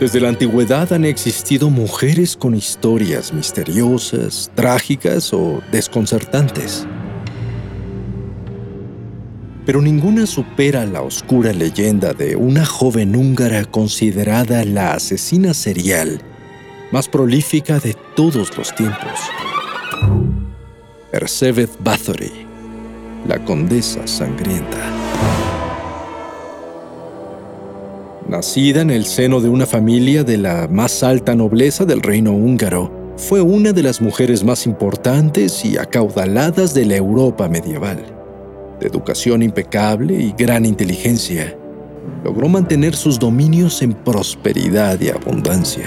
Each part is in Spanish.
Desde la antigüedad han existido mujeres con historias misteriosas, trágicas o desconcertantes. Pero ninguna supera la oscura leyenda de una joven húngara considerada la asesina serial más prolífica de todos los tiempos. Erzsébet Bathory, la condesa sangrienta. Nacida en el seno de una familia de la más alta nobleza del reino húngaro, fue una de las mujeres más importantes y acaudaladas de la Europa medieval. De educación impecable y gran inteligencia, logró mantener sus dominios en prosperidad y abundancia.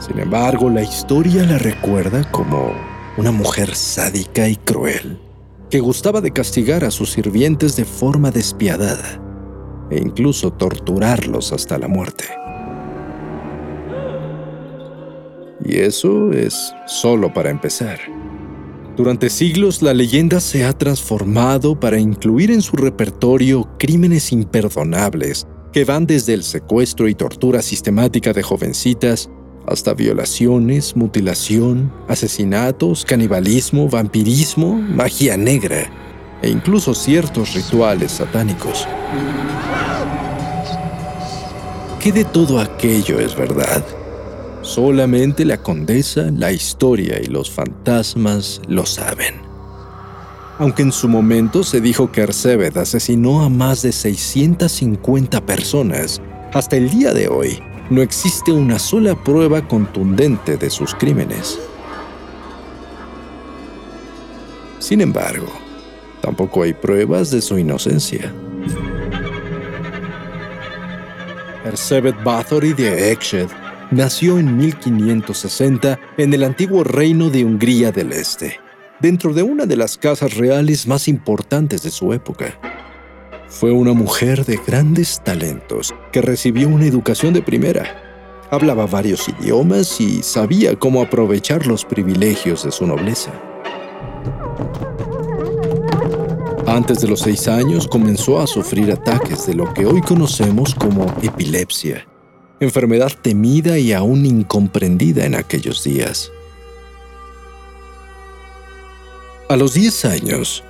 Sin embargo, la historia la recuerda como una mujer sádica y cruel que gustaba de castigar a sus sirvientes de forma despiadada e incluso torturarlos hasta la muerte. Y eso es solo para empezar. Durante siglos la leyenda se ha transformado para incluir en su repertorio crímenes imperdonables que van desde el secuestro y tortura sistemática de jovencitas hasta violaciones, mutilación, asesinatos, canibalismo, vampirismo, magia negra e incluso ciertos rituales satánicos. ¿Qué de todo aquello es verdad? Solamente la condesa, la historia y los fantasmas lo saben. Aunque en su momento se dijo que Ersebet asesinó a más de 650 personas, hasta el día de hoy no existe una sola prueba contundente de sus crímenes. Sin embargo, tampoco hay pruebas de su inocencia. Erzsébet Bathory de Ecshed nació en 1560 en el antiguo reino de Hungría del Este, dentro de una de las casas reales más importantes de su época. Fue una mujer de grandes talentos que recibió una educación de primera. Hablaba varios idiomas y sabía cómo aprovechar los privilegios de su nobleza. Antes de los seis años comenzó a sufrir ataques de lo que hoy conocemos como epilepsia, enfermedad temida y aún incomprendida en aquellos días. A los diez años,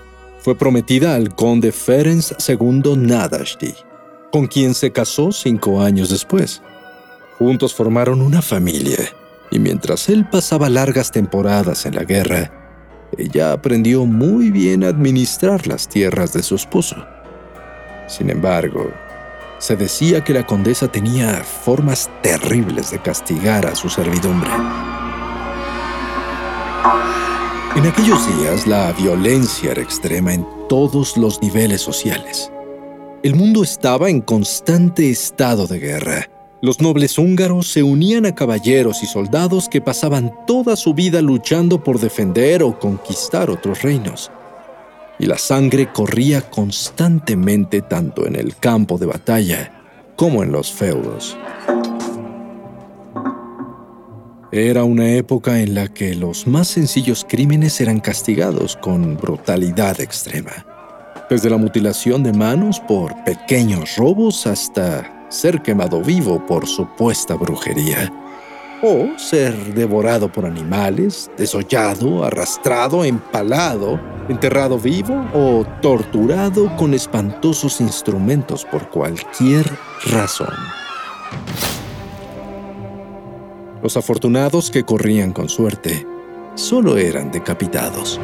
fue prometida al conde Ferenc II Nadashti, con quien se casó cinco años después. Juntos formaron una familia, y mientras él pasaba largas temporadas en la guerra, ella aprendió muy bien a administrar las tierras de su esposo. Sin embargo, se decía que la condesa tenía formas terribles de castigar a su servidumbre. En aquellos días la violencia era extrema en todos los niveles sociales. El mundo estaba en constante estado de guerra. Los nobles húngaros se unían a caballeros y soldados que pasaban toda su vida luchando por defender o conquistar otros reinos. Y la sangre corría constantemente tanto en el campo de batalla como en los feudos. Era una época en la que los más sencillos crímenes eran castigados con brutalidad extrema, desde la mutilación de manos por pequeños robos hasta ser quemado vivo por supuesta brujería, o ser devorado por animales, desollado, arrastrado, empalado, enterrado vivo o torturado con espantosos instrumentos por cualquier razón. Los afortunados que corrían con suerte solo eran decapitados.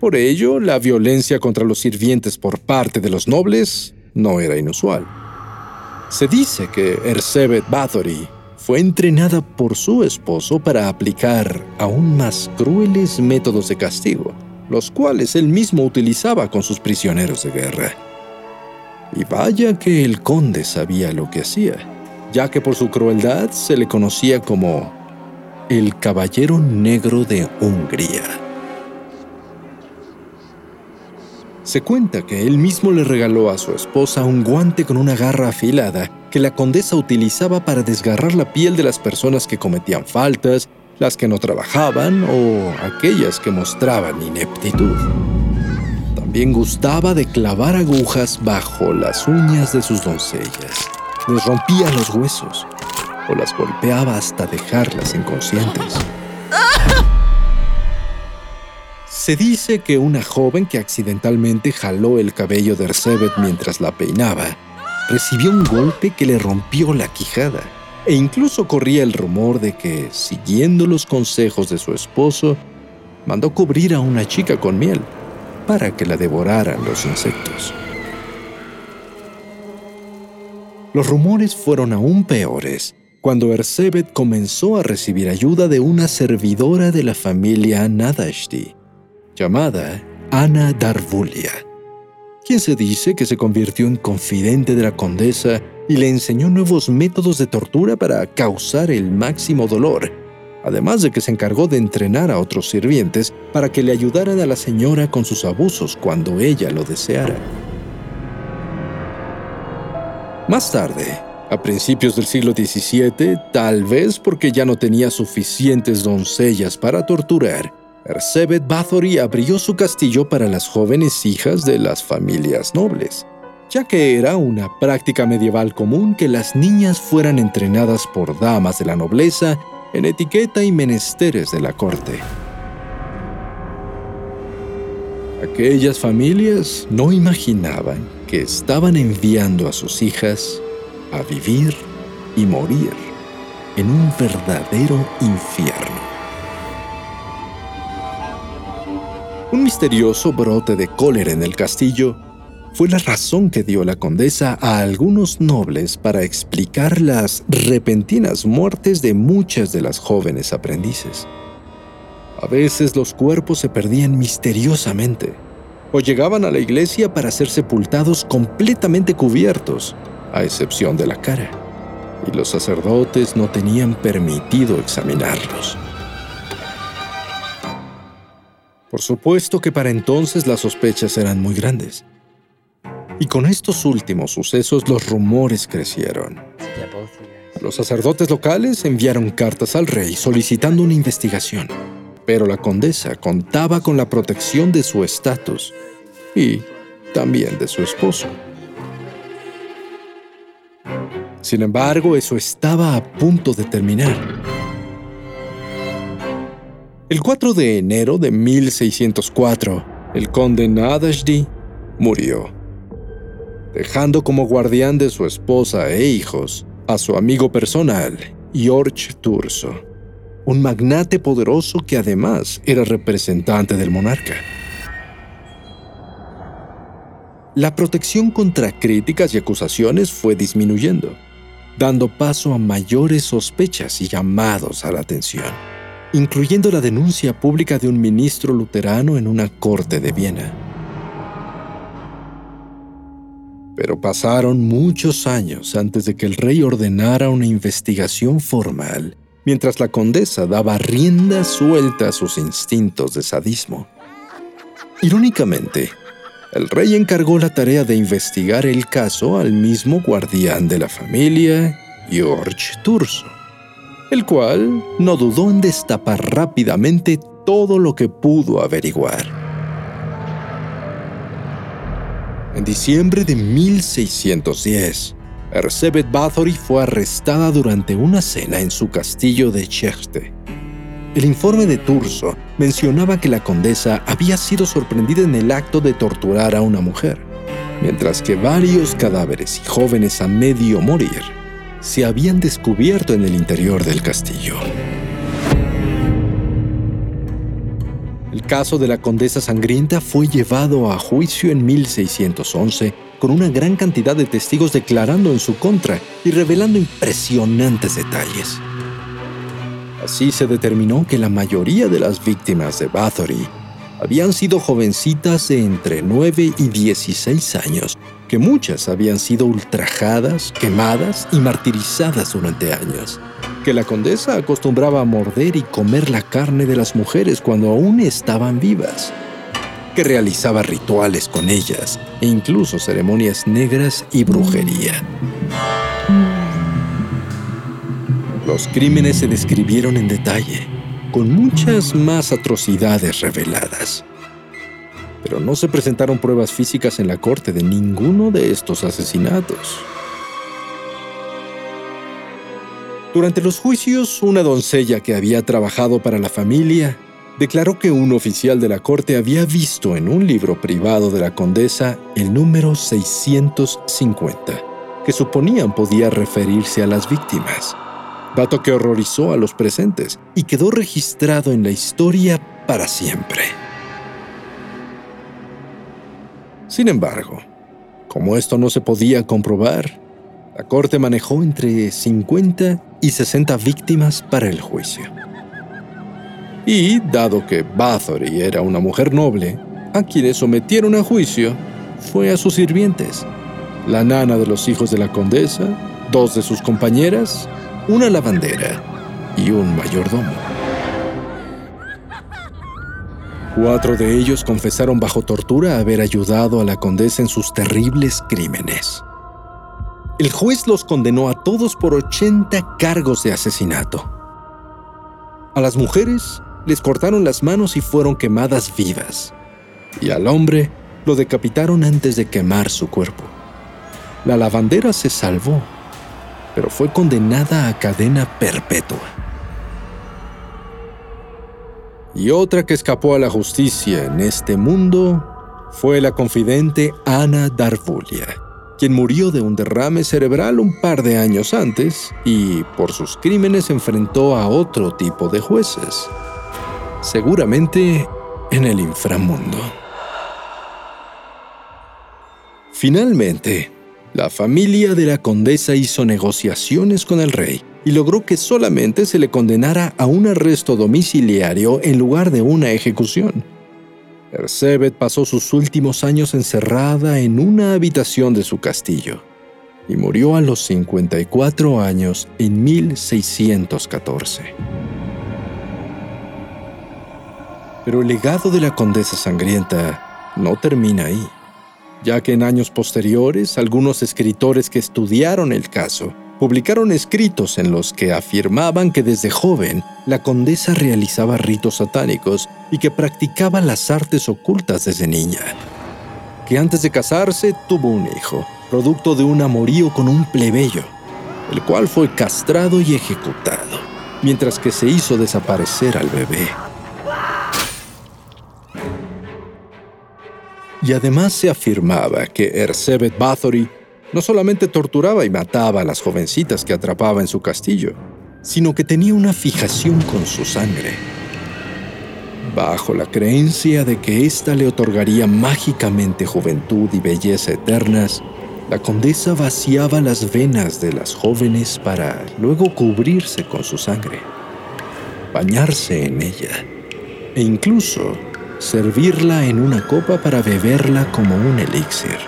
Por ello, la violencia contra los sirvientes por parte de los nobles no era inusual. Se dice que Erzsébet Bathory fue entrenada por su esposo para aplicar aún más crueles métodos de castigo, los cuales él mismo utilizaba con sus prisioneros de guerra. Y vaya que el conde sabía lo que hacía, ya que por su crueldad se le conocía como el Caballero Negro de Hungría. Se cuenta que él mismo le regaló a su esposa un guante con una garra afilada que la condesa utilizaba para desgarrar la piel de las personas que cometían faltas, las que no trabajaban o aquellas que mostraban ineptitud. También gustaba de clavar agujas bajo las uñas de sus doncellas. Les rompía los huesos o las golpeaba hasta dejarlas inconscientes. Se dice que una joven que accidentalmente jaló el cabello de Ersebet mientras la peinaba, recibió un golpe que le rompió la quijada, e incluso corría el rumor de que, siguiendo los consejos de su esposo, mandó cubrir a una chica con miel para que la devoraran los insectos. Los rumores fueron aún peores cuando Ersebet comenzó a recibir ayuda de una servidora de la familia Nadashti, llamada Ana Darvulia, quien se dice que se convirtió en confidente de la condesa y le enseñó nuevos métodos de tortura para causar el máximo dolor, además de que se encargó de entrenar a otros sirvientes para que le ayudaran a la señora con sus abusos cuando ella lo deseara. Más tarde, a principios del siglo XVII, tal vez porque ya no tenía suficientes doncellas para torturar, Ersebet Bathory abrió su castillo para las jóvenes hijas de las familias nobles, ya que era una práctica medieval común que las niñas fueran entrenadas por damas de la nobleza en etiqueta y menesteres de la corte. Aquellas familias no imaginaban que estaban enviando a sus hijas a vivir y morir en un verdadero infierno. Un misterioso brote de cólera en el castillo fue la razón que dio la condesa a algunos nobles para explicar las repentinas muertes de muchas de las jóvenes aprendices. A veces los cuerpos se perdían misteriosamente o llegaban a la iglesia para ser sepultados completamente cubiertos a excepción de la cara, y los sacerdotes no tenían permitido examinarlos. Por supuesto que para entonces las sospechas eran muy grandes. Y con estos últimos sucesos los rumores crecieron. Los sacerdotes locales enviaron cartas al rey solicitando una investigación, pero la condesa contaba con la protección de su estatus y también de su esposo. Sin embargo, eso estaba a punto de terminar. El 4 de enero de 1604, el conde Nadashdi murió, dejando como guardián de su esposa e hijos a su amigo personal, George Turso, un magnate poderoso que además era representante del monarca. La protección contra críticas y acusaciones fue disminuyendo dando paso a mayores sospechas y llamados a la atención, incluyendo la denuncia pública de un ministro luterano en una corte de Viena. Pero pasaron muchos años antes de que el rey ordenara una investigación formal, mientras la condesa daba rienda suelta a sus instintos de sadismo. Irónicamente, el rey encargó la tarea de investigar el caso al mismo guardián de la familia, George Turso, el cual no dudó en destapar rápidamente todo lo que pudo averiguar. En diciembre de 1610, Erzsébet Bathory fue arrestada durante una cena en su castillo de Chechte. El informe de Turso mencionaba que la condesa había sido sorprendida en el acto de torturar a una mujer, mientras que varios cadáveres y jóvenes a medio morir se habían descubierto en el interior del castillo. El caso de la condesa sangrienta fue llevado a juicio en 1611 con una gran cantidad de testigos declarando en su contra y revelando impresionantes detalles. Así se determinó que la mayoría de las víctimas de Bathory habían sido jovencitas de entre 9 y 16 años, que muchas habían sido ultrajadas, quemadas y martirizadas durante años, que la condesa acostumbraba a morder y comer la carne de las mujeres cuando aún estaban vivas, que realizaba rituales con ellas e incluso ceremonias negras y brujería. Los crímenes se describieron en detalle, con muchas más atrocidades reveladas. Pero no se presentaron pruebas físicas en la corte de ninguno de estos asesinatos. Durante los juicios, una doncella que había trabajado para la familia declaró que un oficial de la corte había visto en un libro privado de la condesa el número 650, que suponían podía referirse a las víctimas dato que horrorizó a los presentes y quedó registrado en la historia para siempre. Sin embargo, como esto no se podía comprobar, la corte manejó entre 50 y 60 víctimas para el juicio. Y, dado que Bathory era una mujer noble, a quienes sometieron a juicio fue a sus sirvientes, la nana de los hijos de la condesa, dos de sus compañeras una lavandera y un mayordomo. Cuatro de ellos confesaron bajo tortura haber ayudado a la condesa en sus terribles crímenes. El juez los condenó a todos por 80 cargos de asesinato. A las mujeres les cortaron las manos y fueron quemadas vivas. Y al hombre lo decapitaron antes de quemar su cuerpo. La lavandera se salvó pero fue condenada a cadena perpetua. Y otra que escapó a la justicia en este mundo fue la confidente Ana Darvulia, quien murió de un derrame cerebral un par de años antes y por sus crímenes enfrentó a otro tipo de jueces, seguramente en el inframundo. Finalmente, la familia de la condesa hizo negociaciones con el rey y logró que solamente se le condenara a un arresto domiciliario en lugar de una ejecución. Erzébet pasó sus últimos años encerrada en una habitación de su castillo y murió a los 54 años en 1614. Pero el legado de la condesa sangrienta no termina ahí ya que en años posteriores algunos escritores que estudiaron el caso publicaron escritos en los que afirmaban que desde joven la condesa realizaba ritos satánicos y que practicaba las artes ocultas desde niña. Que antes de casarse tuvo un hijo, producto de un amorío con un plebeyo, el cual fue castrado y ejecutado, mientras que se hizo desaparecer al bebé. Y además se afirmaba que Erzébet Bathory no solamente torturaba y mataba a las jovencitas que atrapaba en su castillo, sino que tenía una fijación con su sangre. Bajo la creencia de que ésta le otorgaría mágicamente juventud y belleza eternas, la condesa vaciaba las venas de las jóvenes para luego cubrirse con su sangre, bañarse en ella e incluso servirla en una copa para beberla como un elixir.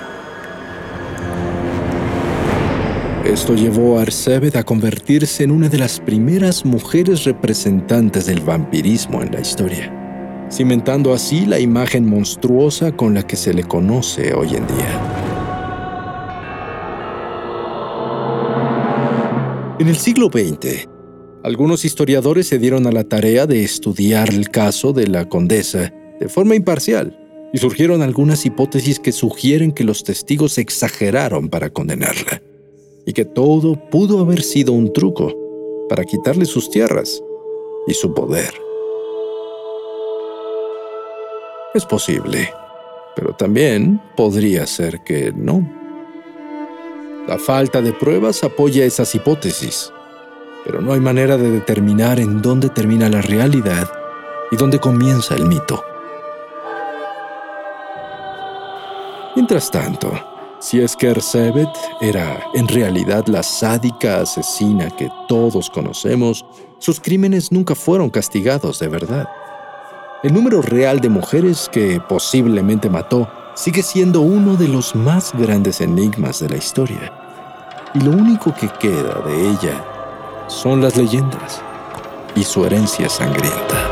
Esto llevó a Arsebet a convertirse en una de las primeras mujeres representantes del vampirismo en la historia, cimentando así la imagen monstruosa con la que se le conoce hoy en día. En el siglo XX, algunos historiadores se dieron a la tarea de estudiar el caso de la condesa de forma imparcial y surgieron algunas hipótesis que sugieren que los testigos exageraron para condenarla y que todo pudo haber sido un truco para quitarle sus tierras y su poder. Es posible, pero también podría ser que no. La falta de pruebas apoya esas hipótesis, pero no hay manera de determinar en dónde termina la realidad y dónde comienza el mito. Mientras tanto, Si es que era en realidad la sádica asesina que todos conocemos, sus crímenes nunca fueron castigados de verdad. El número real de mujeres que posiblemente mató sigue siendo uno de los más grandes enigmas de la historia. Y lo único que queda de ella son las leyendas y su herencia sangrienta.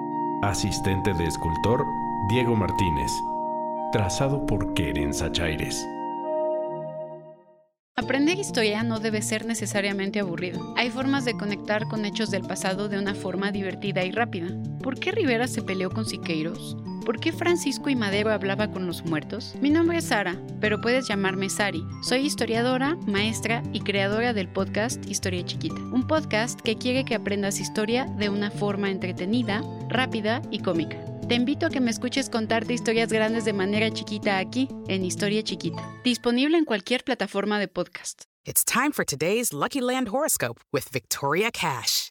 asistente de escultor Diego Martínez, trazado por Keren Sachaires. Aprender historia no debe ser necesariamente aburrido. Hay formas de conectar con hechos del pasado de una forma divertida y rápida. ¿Por qué Rivera se peleó con Siqueiros? ¿Por qué Francisco y Madero hablaba con los muertos? Mi nombre es Sara, pero puedes llamarme Sari. Soy historiadora, maestra y creadora del podcast Historia Chiquita, un podcast que quiere que aprendas historia de una forma entretenida, rápida y cómica. Te invito a que me escuches contarte historias grandes de manera chiquita aquí, en Historia Chiquita, disponible en cualquier plataforma de podcast. It's time for today's Lucky Land horoscope with Victoria Cash.